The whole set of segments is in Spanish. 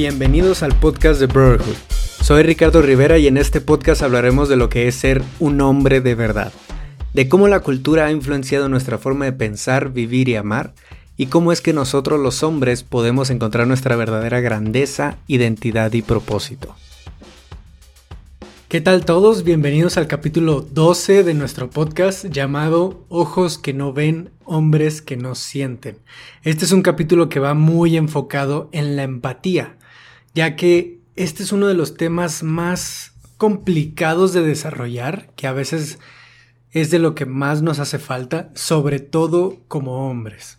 Bienvenidos al podcast de Brotherhood. Soy Ricardo Rivera y en este podcast hablaremos de lo que es ser un hombre de verdad, de cómo la cultura ha influenciado nuestra forma de pensar, vivir y amar, y cómo es que nosotros los hombres podemos encontrar nuestra verdadera grandeza, identidad y propósito. ¿Qué tal todos? Bienvenidos al capítulo 12 de nuestro podcast llamado Ojos que no ven, hombres que no sienten. Este es un capítulo que va muy enfocado en la empatía, ya que este es uno de los temas más complicados de desarrollar, que a veces es de lo que más nos hace falta, sobre todo como hombres.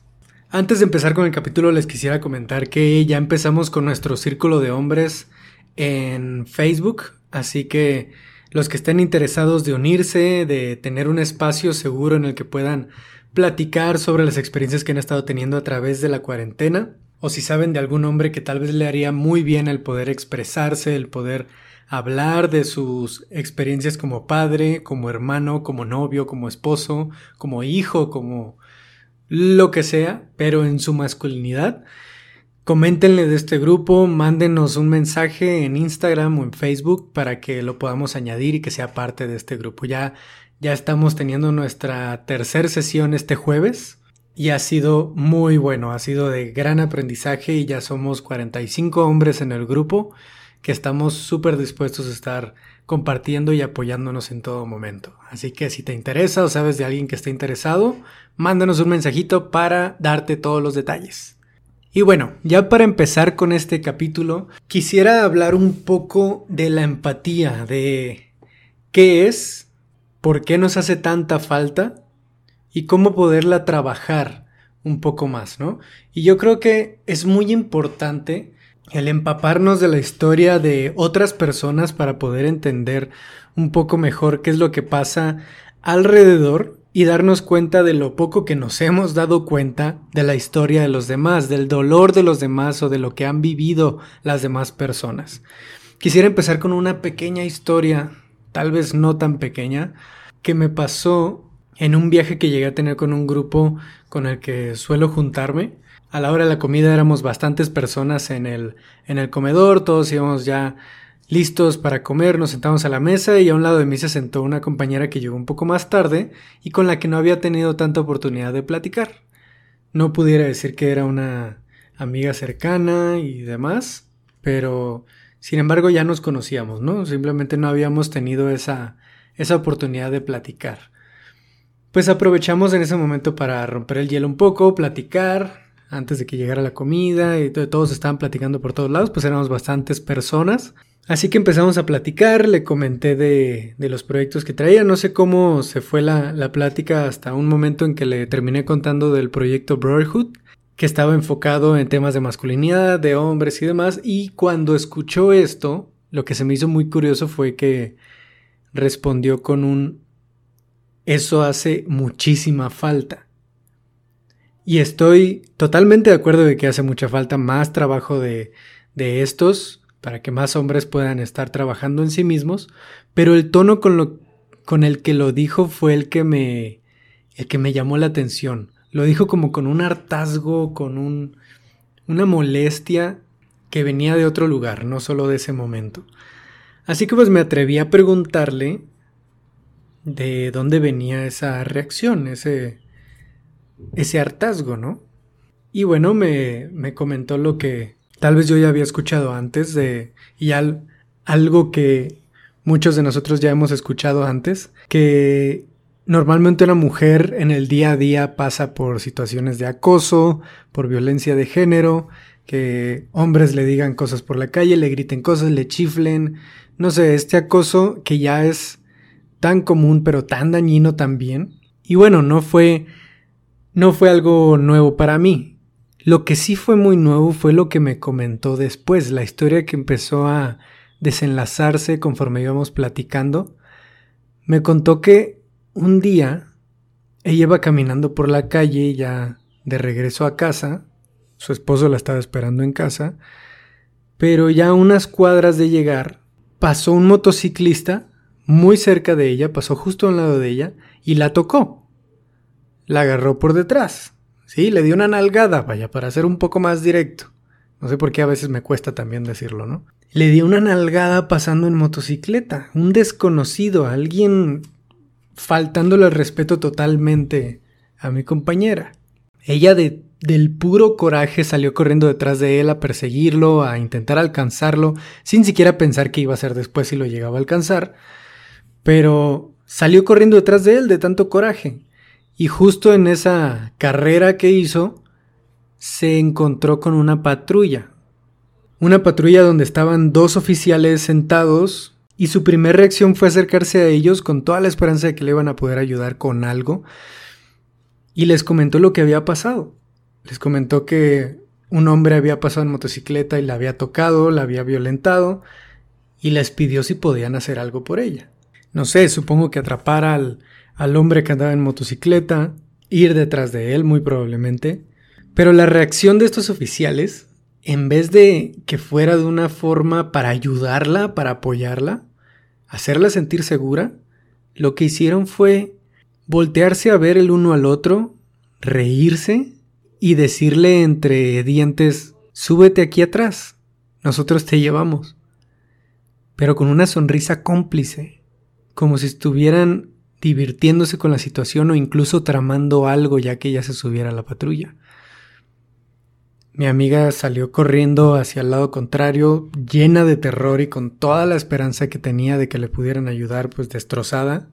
Antes de empezar con el capítulo les quisiera comentar que ya empezamos con nuestro círculo de hombres en Facebook, Así que los que estén interesados de unirse, de tener un espacio seguro en el que puedan platicar sobre las experiencias que han estado teniendo a través de la cuarentena, o si saben de algún hombre que tal vez le haría muy bien el poder expresarse, el poder hablar de sus experiencias como padre, como hermano, como novio, como esposo, como hijo, como lo que sea, pero en su masculinidad, Coméntenle de este grupo, mándenos un mensaje en Instagram o en Facebook para que lo podamos añadir y que sea parte de este grupo. Ya, ya estamos teniendo nuestra tercera sesión este jueves y ha sido muy bueno, ha sido de gran aprendizaje y ya somos 45 hombres en el grupo que estamos súper dispuestos a estar compartiendo y apoyándonos en todo momento. Así que si te interesa o sabes de alguien que esté interesado, mándanos un mensajito para darte todos los detalles. Y bueno, ya para empezar con este capítulo, quisiera hablar un poco de la empatía, de qué es, por qué nos hace tanta falta y cómo poderla trabajar un poco más, ¿no? Y yo creo que es muy importante el empaparnos de la historia de otras personas para poder entender un poco mejor qué es lo que pasa alrededor y darnos cuenta de lo poco que nos hemos dado cuenta de la historia de los demás, del dolor de los demás o de lo que han vivido las demás personas. Quisiera empezar con una pequeña historia, tal vez no tan pequeña, que me pasó en un viaje que llegué a tener con un grupo con el que suelo juntarme. A la hora de la comida éramos bastantes personas en el, en el comedor, todos íbamos ya Listos para comer, nos sentamos a la mesa y a un lado de mí se sentó una compañera que llegó un poco más tarde y con la que no había tenido tanta oportunidad de platicar. No pudiera decir que era una amiga cercana y demás, pero sin embargo ya nos conocíamos, ¿no? Simplemente no habíamos tenido esa, esa oportunidad de platicar. Pues aprovechamos en ese momento para romper el hielo un poco, platicar, antes de que llegara la comida y todos estaban platicando por todos lados, pues éramos bastantes personas. Así que empezamos a platicar, le comenté de, los proyectos que traía, no sé cómo se fue la, la, plática hasta un momento en que le terminé contando del proyecto Brotherhood, que estaba enfocado en temas de masculinidad, de hombres y demás, y cuando escuchó esto, lo que se me hizo muy curioso fue que respondió con un eso hace muchísima falta. Y estoy totalmente de acuerdo de que hace mucha falta más trabajo de, de estos para que más hombres puedan estar trabajando en sí mismos, pero el tono con, lo, con el que lo dijo fue el que me el que me llamó la atención. Lo dijo como con un hartazgo, con un una molestia que venía de otro lugar, no solo de ese momento. Así que pues me atreví a preguntarle de dónde venía esa reacción, ese ese hartazgo, ¿no? Y bueno, me, me comentó lo que tal vez yo ya había escuchado antes de, y algo que muchos de nosotros ya hemos escuchado antes, que normalmente una mujer en el día a día pasa por situaciones de acoso, por violencia de género, que hombres le digan cosas por la calle, le griten cosas, le chiflen, no sé, este acoso que ya es tan común pero tan dañino también. Y bueno, no fue no fue algo nuevo para mí. Lo que sí fue muy nuevo fue lo que me comentó después, la historia que empezó a desenlazarse conforme íbamos platicando. Me contó que un día ella iba caminando por la calle ya de regreso a casa, su esposo la estaba esperando en casa, pero ya a unas cuadras de llegar pasó un motociclista muy cerca de ella, pasó justo a un lado de ella y la tocó. La agarró por detrás Sí, le dio una nalgada, vaya, para ser un poco más directo. No sé por qué a veces me cuesta también decirlo, ¿no? Le di una nalgada pasando en motocicleta. Un desconocido, alguien faltándole el respeto totalmente a mi compañera. Ella de, del puro coraje salió corriendo detrás de él a perseguirlo, a intentar alcanzarlo, sin siquiera pensar qué iba a hacer después si lo llegaba a alcanzar. Pero salió corriendo detrás de él de tanto coraje. Y justo en esa carrera que hizo, se encontró con una patrulla. Una patrulla donde estaban dos oficiales sentados y su primera reacción fue acercarse a ellos con toda la esperanza de que le iban a poder ayudar con algo y les comentó lo que había pasado. Les comentó que un hombre había pasado en motocicleta y la había tocado, la había violentado y les pidió si podían hacer algo por ella. No sé, supongo que atrapar al, al hombre que andaba en motocicleta, ir detrás de él muy probablemente, pero la reacción de estos oficiales, en vez de que fuera de una forma para ayudarla, para apoyarla, hacerla sentir segura, lo que hicieron fue voltearse a ver el uno al otro, reírse y decirle entre dientes, súbete aquí atrás, nosotros te llevamos. Pero con una sonrisa cómplice, como si estuvieran divirtiéndose con la situación o incluso tramando algo ya que ella se subiera a la patrulla. Mi amiga salió corriendo hacia el lado contrario, llena de terror y con toda la esperanza que tenía de que le pudieran ayudar, pues destrozada.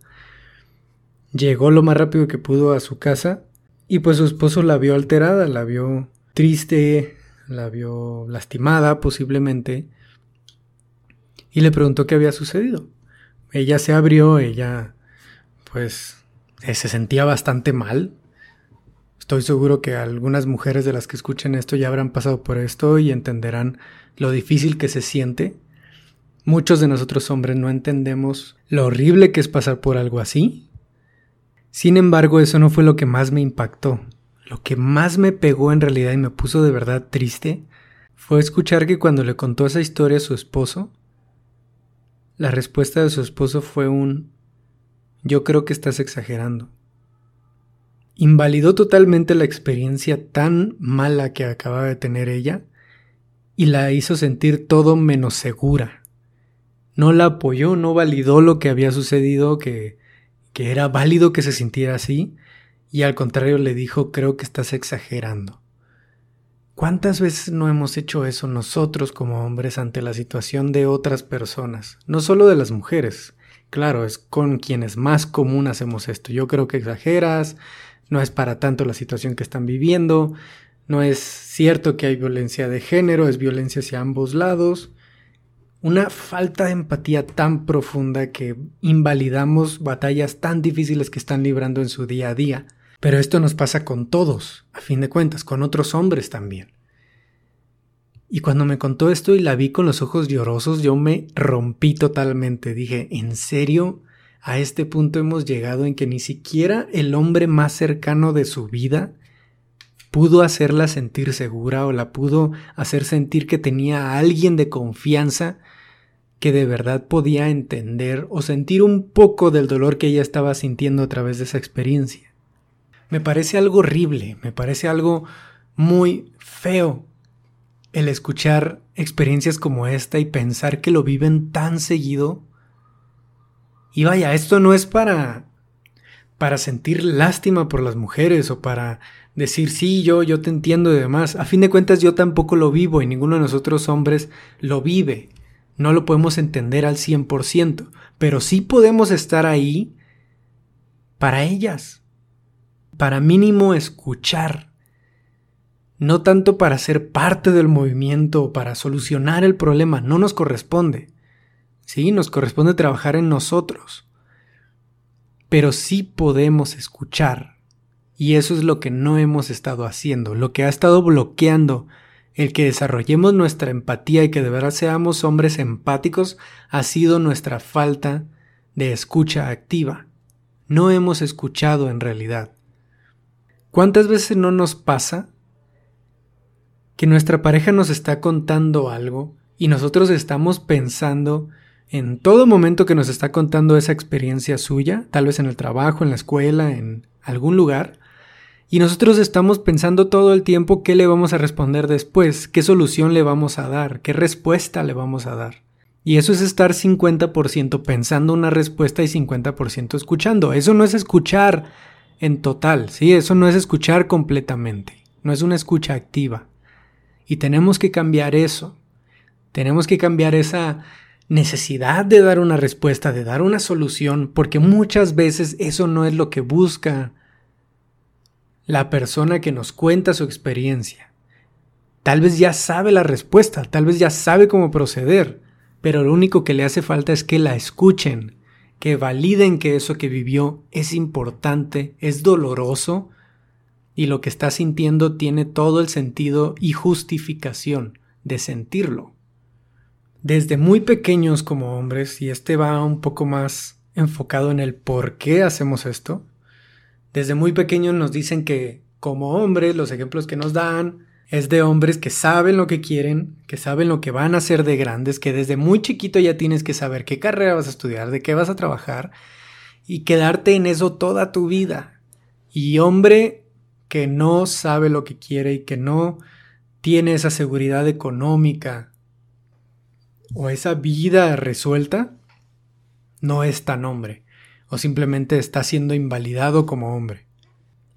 Llegó lo más rápido que pudo a su casa y pues su esposo la vio alterada, la vio triste, la vio lastimada posiblemente y le preguntó qué había sucedido. Ella se abrió, ella pues se sentía bastante mal, Estoy seguro que algunas mujeres de las que escuchen esto ya habrán pasado por esto y entenderán lo difícil que se siente. Muchos de nosotros hombres no entendemos lo horrible que es pasar por algo así. Sin embargo, eso no fue lo que más me impactó. Lo que más me pegó en realidad y me puso de verdad triste fue escuchar que cuando le contó esa historia a su esposo, la respuesta de su esposo fue un yo creo que estás exagerando invalidó totalmente la experiencia tan mala que acababa de tener ella y la hizo sentir todo menos segura. No la apoyó, no validó lo que había sucedido, que, que era válido que se sintiera así, y al contrario le dijo creo que estás exagerando. ¿Cuántas veces no hemos hecho eso nosotros como hombres ante la situación de otras personas? No solo de las mujeres. Claro, es con quienes más común hacemos esto. Yo creo que exageras, no es para tanto la situación que están viviendo, no es cierto que hay violencia de género, es violencia hacia ambos lados. Una falta de empatía tan profunda que invalidamos batallas tan difíciles que están librando en su día a día. Pero esto nos pasa con todos, a fin de cuentas, con otros hombres también. Y cuando me contó esto y la vi con los ojos llorosos, yo me rompí totalmente. Dije, ¿en serio? A este punto hemos llegado en que ni siquiera el hombre más cercano de su vida pudo hacerla sentir segura o la pudo hacer sentir que tenía a alguien de confianza que de verdad podía entender o sentir un poco del dolor que ella estaba sintiendo a través de esa experiencia. Me parece algo horrible, me parece algo muy feo el escuchar experiencias como esta y pensar que lo viven tan seguido y vaya, esto no es para para sentir lástima por las mujeres o para decir sí, yo yo te entiendo y demás. A fin de cuentas yo tampoco lo vivo y ninguno de nosotros hombres lo vive. No lo podemos entender al 100%, pero sí podemos estar ahí para ellas. Para mínimo escuchar. No tanto para ser parte del movimiento o para solucionar el problema, no nos corresponde. Sí, nos corresponde trabajar en nosotros. Pero sí podemos escuchar. Y eso es lo que no hemos estado haciendo, lo que ha estado bloqueando el que desarrollemos nuestra empatía y que de verdad seamos hombres empáticos ha sido nuestra falta de escucha activa. No hemos escuchado en realidad. ¿Cuántas veces no nos pasa que nuestra pareja nos está contando algo y nosotros estamos pensando en todo momento que nos está contando esa experiencia suya, tal vez en el trabajo, en la escuela, en algún lugar, Y nosotros estamos pensando todo el tiempo qué le vamos a responder después, qué solución le vamos a dar, qué respuesta le vamos a dar. Y eso es estar 50% pensando una respuesta y 50% escuchando. Eso no es escuchar en total, ¿sí? Eso no es escuchar completamente, no es una escucha activa. Y tenemos que cambiar eso. Tenemos que cambiar esa necesidad de dar una respuesta, de dar una solución, porque muchas veces eso no es lo que busca la persona que nos cuenta su experiencia. Tal vez ya sabe la respuesta, tal vez ya sabe cómo proceder, pero lo único que le hace falta es que la escuchen, que validen que eso que vivió es importante, es doloroso y lo que está sintiendo tiene todo el sentido y justificación de sentirlo. Desde muy pequeños como hombres, y este va un poco más enfocado en el por qué hacemos esto, desde muy pequeños nos dicen que como hombres los ejemplos que nos dan es de hombres que saben lo que quieren, que saben lo que van a hacer de grandes, que desde muy chiquito ya tienes que saber qué carrera vas a estudiar, de qué vas a trabajar y quedarte en eso toda tu vida. Y hombre que no sabe lo que quiere y que no tiene esa seguridad económica o esa vida resuelta, no es tan hombre, o simplemente está siendo invalidado como hombre.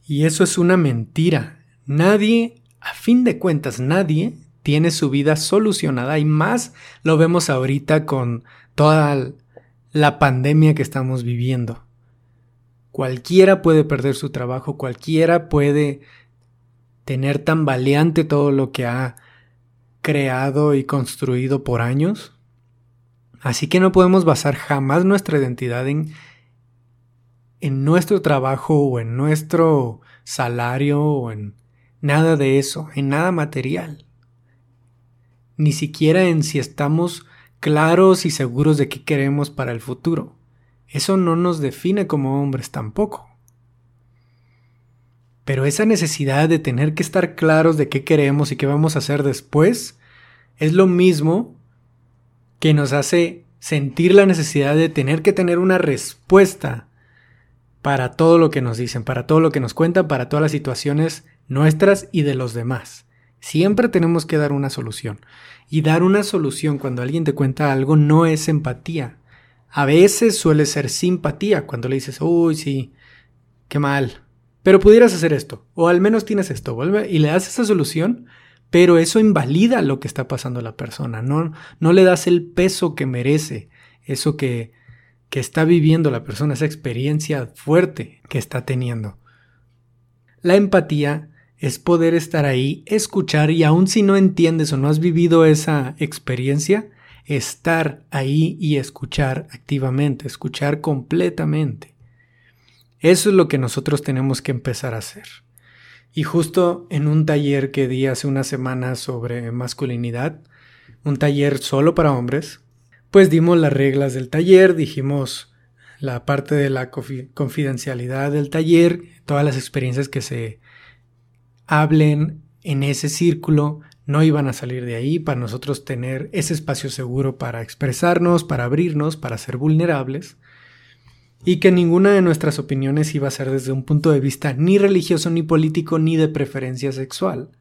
Y eso es una mentira. Nadie a fin de cuentas nadie tiene su vida solucionada y más lo vemos ahorita con toda la pandemia que estamos viviendo. Cualquiera puede perder su trabajo, cualquiera puede tener tan valiente todo lo que ha creado y construido por años. Así que no podemos basar jamás nuestra identidad en, en nuestro trabajo o en nuestro salario o en Nada de eso, en nada material. Ni siquiera en si estamos claros y seguros de qué queremos para el futuro. Eso no nos define como hombres tampoco. Pero esa necesidad de tener que estar claros de qué queremos y qué vamos a hacer después es lo mismo que nos hace sentir la necesidad de tener que tener una respuesta para todo lo que nos dicen, para todo lo que nos cuentan, para todas las situaciones nuestras y de los demás. Siempre tenemos que dar una solución. Y dar una solución cuando alguien te cuenta algo no es empatía. A veces suele ser simpatía cuando le dices, uy, sí, qué mal. Pero pudieras hacer esto, o al menos tienes esto, vuelve y le das esa solución, pero eso invalida lo que está pasando a la persona, no, no le das el peso que merece, eso que, que está viviendo la persona, esa experiencia fuerte que está teniendo. La empatía es poder estar ahí, escuchar y aun si no entiendes o no has vivido esa experiencia, estar ahí y escuchar activamente, escuchar completamente. Eso es lo que nosotros tenemos que empezar a hacer. Y justo en un taller que di hace una semana sobre masculinidad, un taller solo para hombres, pues dimos las reglas del taller, dijimos la parte de la confidencialidad del taller, todas las experiencias que se hablen en ese círculo, no iban a salir de ahí para nosotros tener ese espacio seguro para expresarnos, para abrirnos, para ser vulnerables, y que ninguna de nuestras opiniones iba a ser desde un punto de vista ni religioso, ni político, ni de preferencia sexual.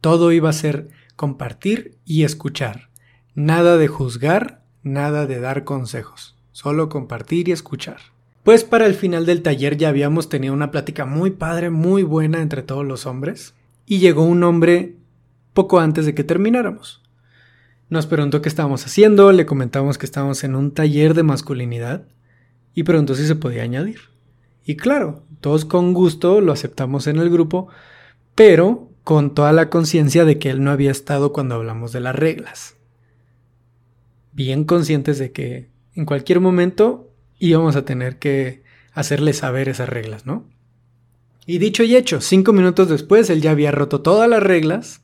Todo iba a ser compartir y escuchar. Nada de juzgar, nada de dar consejos, solo compartir y escuchar. Pues para el final del taller ya habíamos tenido una plática muy padre, muy buena entre todos los hombres y llegó un hombre poco antes de que termináramos. Nos preguntó qué estábamos haciendo, le comentamos que estábamos en un taller de masculinidad y preguntó si se podía añadir. Y claro, todos con gusto lo aceptamos en el grupo, pero con toda la conciencia de que él no había estado cuando hablamos de las reglas. Bien conscientes de que en cualquier momento íbamos a tener que hacerle saber esas reglas, ¿no? Y dicho y hecho, cinco minutos después él ya había roto todas las reglas,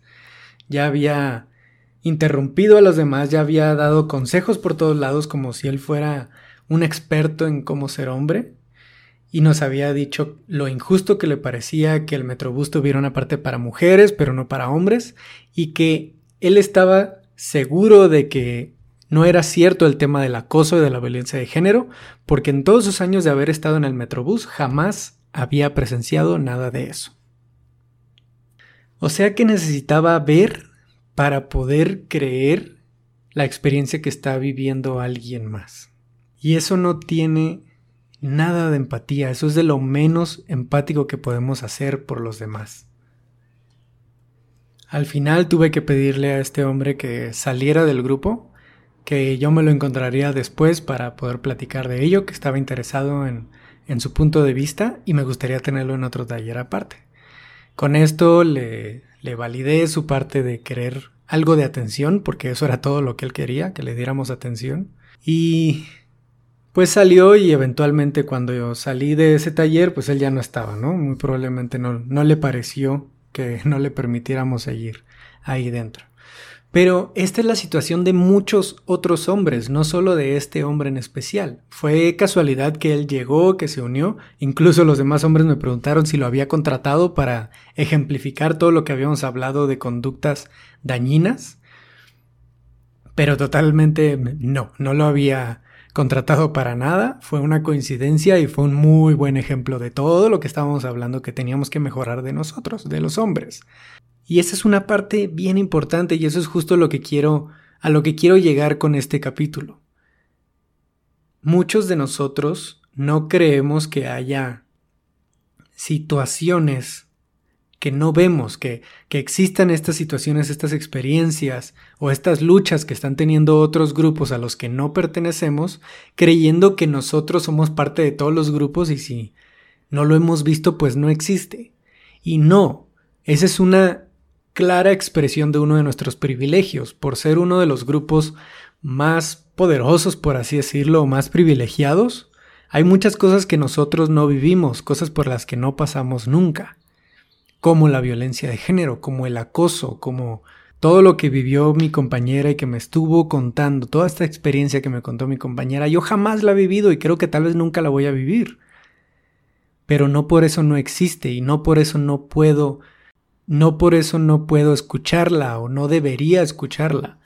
ya había interrumpido a los demás, ya había dado consejos por todos lados como si él fuera un experto en cómo ser hombre y nos había dicho lo injusto que le parecía que el Metrobús tuviera una parte para mujeres pero no para hombres y que él estaba seguro de que no era cierto el tema del acoso y de la violencia de género porque en todos sus años de haber estado en el Metrobús jamás había presenciado nada de eso. O sea que necesitaba ver para poder creer la experiencia que está viviendo alguien más. Y eso no tiene nada de empatía, eso es de lo menos empático que podemos hacer por los demás. Al final tuve que pedirle a este hombre que saliera del grupo, que yo me lo encontraría después para poder platicar de ello, que estaba interesado en, en su punto de vista y me gustaría tenerlo en otro taller aparte. Con esto le, le validé su parte de querer algo de atención, porque eso era todo lo que él quería, que le diéramos atención. Y pues salió y eventualmente cuando yo salí de ese taller, pues él ya no estaba, ¿no? Muy probablemente no, no le pareció que no le permitiéramos seguir ahí dentro. Pero esta es la situación de muchos otros hombres, no solo de este hombre en especial. Fue casualidad que él llegó, que se unió. Incluso los demás hombres me preguntaron si lo había contratado para ejemplificar todo lo que habíamos hablado de conductas dañinas. Pero totalmente no, no lo había contratado para nada. Fue una coincidencia y fue un muy buen ejemplo de todo lo que estábamos hablando que teníamos que mejorar de nosotros, de los hombres. Y esa es una parte bien importante y eso es justo lo que quiero, a lo que quiero llegar con este capítulo. Muchos de nosotros no creemos que haya situaciones que no vemos, que, que existan estas situaciones, estas experiencias o estas luchas que están teniendo otros grupos a los que no pertenecemos, creyendo que nosotros somos parte de todos los grupos y si no lo hemos visto, pues no existe. Y no, esa es una clara expresión de uno de nuestros privilegios, por ser uno de los grupos más poderosos, por así decirlo, o más privilegiados. Hay muchas cosas que nosotros no vivimos, cosas por las que no pasamos nunca, como la violencia de género, como el acoso, como todo lo que vivió mi compañera y que me estuvo contando, toda esta experiencia que me contó mi compañera, yo jamás la he vivido y creo que tal vez nunca la voy a vivir. Pero no por eso no existe y no por eso no puedo no por eso no puedo escucharla o no debería escucharla.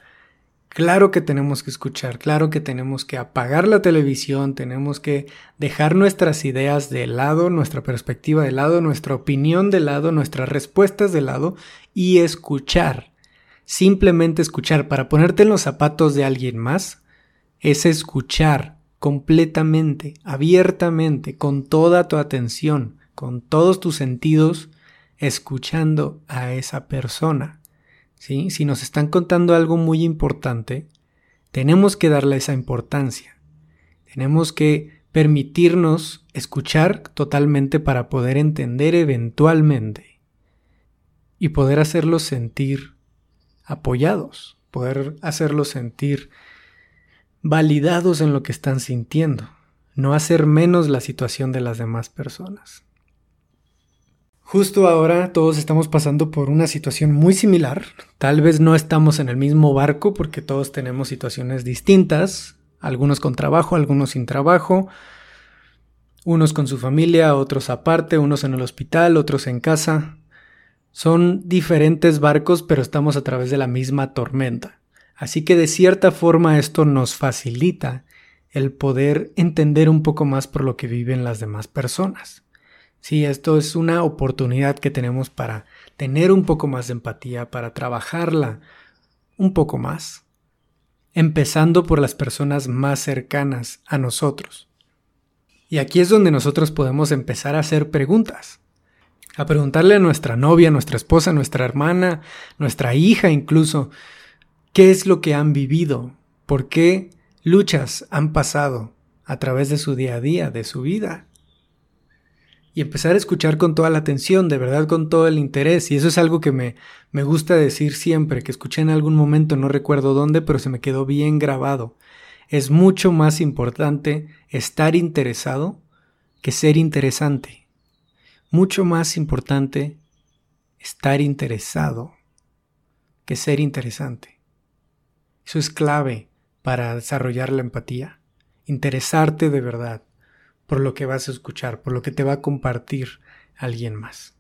Claro que tenemos que escuchar, claro que tenemos que apagar la televisión, tenemos que dejar nuestras ideas de lado, nuestra perspectiva de lado, nuestra opinión de lado, nuestras respuestas de lado y escuchar. Simplemente escuchar. Para ponerte en los zapatos de alguien más es escuchar completamente, abiertamente, con toda tu atención, con todos tus sentidos escuchando a esa persona. ¿sí? Si nos están contando algo muy importante, tenemos que darle esa importancia. Tenemos que permitirnos escuchar totalmente para poder entender eventualmente y poder hacerlos sentir apoyados, poder hacerlos sentir validados en lo que están sintiendo, no hacer menos la situación de las demás personas. Justo ahora todos estamos pasando por una situación muy similar. Tal vez no estamos en el mismo barco porque todos tenemos situaciones distintas, algunos con trabajo, algunos sin trabajo, unos con su familia, otros aparte, unos en el hospital, otros en casa. Son diferentes barcos pero estamos a través de la misma tormenta. Así que de cierta forma esto nos facilita el poder entender un poco más por lo que viven las demás personas. Sí, esto es una oportunidad que tenemos para tener un poco más de empatía, para trabajarla un poco más, empezando por las personas más cercanas a nosotros. Y aquí es donde nosotros podemos empezar a hacer preguntas, a preguntarle a nuestra novia, nuestra esposa, nuestra hermana, nuestra hija incluso, qué es lo que han vivido, por qué luchas han pasado a través de su día a día, de su vida y empezar a escuchar con toda la atención, de verdad con todo el interés. Y eso es algo que me, me gusta decir siempre, que escuché en algún momento, no recuerdo dónde, pero se me quedó bien grabado. Es mucho más importante estar interesado que ser interesante. Mucho más importante estar interesado que ser interesante. Eso es clave para desarrollar la empatía. Interesarte de verdad por lo que vas a escuchar, por lo que te va a compartir alguien más.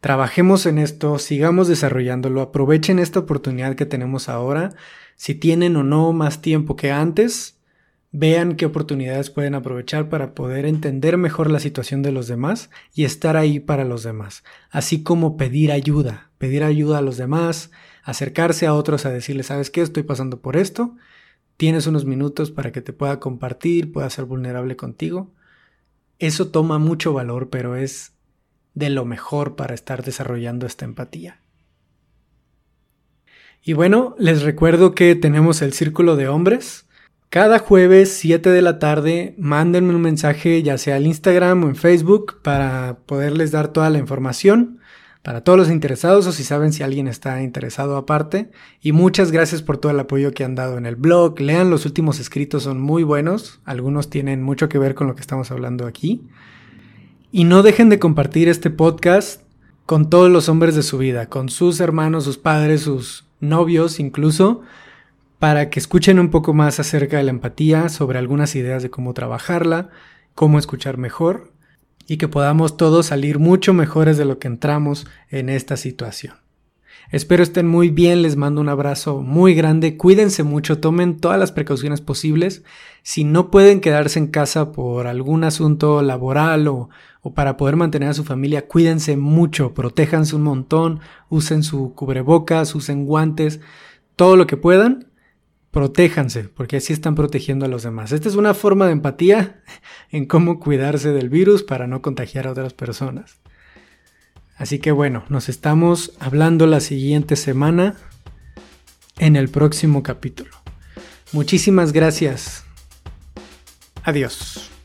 Trabajemos en esto, sigamos desarrollándolo, aprovechen esta oportunidad que tenemos ahora. Si tienen o no más tiempo que antes, vean qué oportunidades pueden aprovechar para poder entender mejor la situación de los demás y estar ahí para los demás, así como pedir ayuda, pedir ayuda a los demás, acercarse a otros a decirles, ¿sabes qué? Estoy pasando por esto, tienes unos minutos para que te pueda compartir, pueda ser vulnerable contigo. Eso toma mucho valor, pero es de lo mejor para estar desarrollando esta empatía. Y bueno, les recuerdo que tenemos el Círculo de Hombres. Cada jueves 7 de la tarde mándenme un mensaje ya sea al Instagram o en Facebook para poderles dar toda la información para todos los interesados o si saben si alguien está interesado aparte. Y muchas gracias por todo el apoyo que han dado en el blog. Lean los últimos escritos, son muy buenos. Algunos tienen mucho que ver con lo que estamos hablando aquí. Y no dejen de compartir este podcast con todos los hombres de su vida, con sus hermanos, sus padres, sus novios incluso, para que escuchen un poco más acerca de la empatía, sobre algunas ideas de cómo trabajarla, cómo escuchar mejor y que podamos todos salir mucho mejores de lo que entramos en esta situación. Espero estén muy bien, les mando un abrazo muy grande, cuídense mucho, tomen todas las precauciones posibles. Si no pueden quedarse en casa por algún asunto laboral o, o para poder mantener a su familia, cuídense mucho, protéjanse un montón, usen su cubrebocas, usen guantes, todo lo que puedan protéjanse, porque así están protegiendo a los demás. Esta es una forma de empatía en cómo cuidarse del virus para no contagiar a otras personas. Así que bueno, nos estamos hablando la siguiente semana en el próximo capítulo. Muchísimas gracias. Adiós.